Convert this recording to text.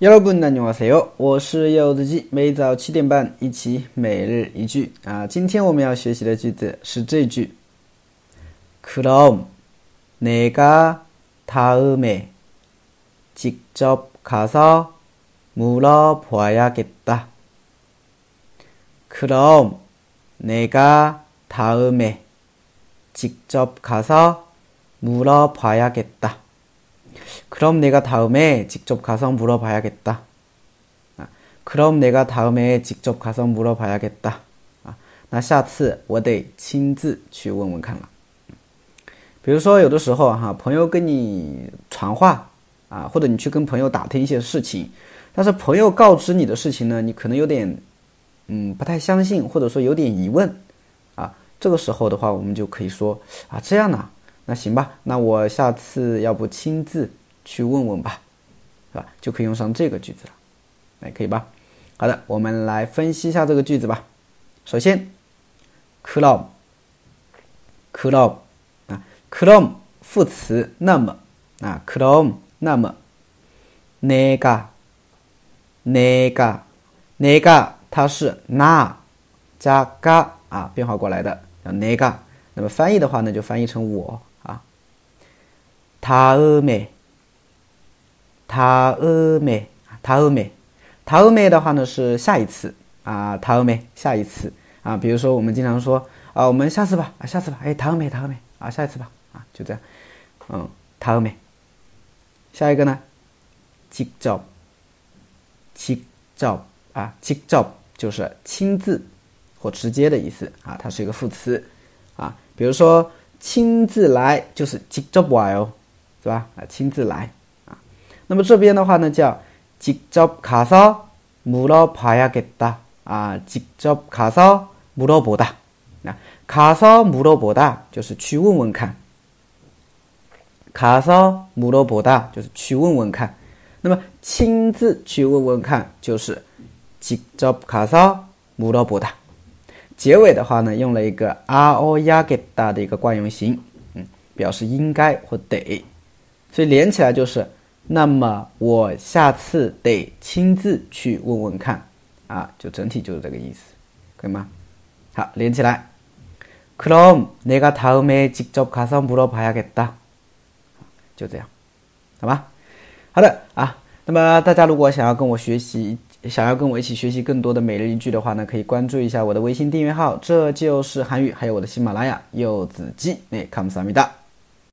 여러분안녕하세요，我是柚子鸡，每早七点半一起每日一句啊。今天我们要学习的句子是这句：그럼내가다음에직접가서물어봐야겠다그럼내가다음에직접가서물어봐야겠다 그럼 내가 다음에 직접 가서 물어봐야겠다. 아, 그럼 내가 다음에 직접 가서 물어봐야겠다. 아, 那下次我得亲自去问问看了。比如说有的时候哈，朋友跟你传话啊，或者你去跟朋友打听一些事情，但是朋友告知你的事情呢，你可能有点嗯不太相信，或者说有点疑问啊，这个时候的话我们就可以说啊这样呢，那行吧，那我下次要不亲自 去问问吧，是吧？就可以用上这个句子了，哎，可以吧？好的，我们来分析一下这个句子吧。首先，clom clom 啊，clom 副词，那么啊，clom 那么，nega nega nega 它是那加嘎啊变化过来的，叫 nega。那么翻译的话呢，就翻译成我啊。，ta me 다음에다음에다음에塔欧美的话呢是下一次啊，塔欧美下一次啊，比如说我们经常说啊，我们下次吧啊，下次吧，哎，塔欧美塔欧美啊，下一次吧啊，就这样，嗯，塔欧美。下一个呢，직접직접啊，직접就是亲自或直接的意思啊，它是一个副词啊，比如说亲自来就是직접와 요， 是吧？啊，亲自来啊， 那么这边的话呢叫。직접가서물어봐야겠다啊，직접가서물어보 다。 那가서물어보다就是去问问看。가서물어보다就是去问问看。那么亲自去问问看就是직접가서물어보 다。 结尾的话呢，用了一个아어야겠다的一个惯用型，嗯，表示应该或得，所以连起来就是。 那么我下次得亲自去问问看，啊，就整体就是这个意思，可以吗？好，连起来。그럼내가다음에직접가서물어봐야겠 다。 就这样，好吧？好的啊。那么大家如果想要跟我学习，想要跟我一起学习更多的每日一句的话呢，可以关注一下我的微信订阅号，这就是韩语，还有我的喜马拉雅柚子鸡。哎，감사합니 다。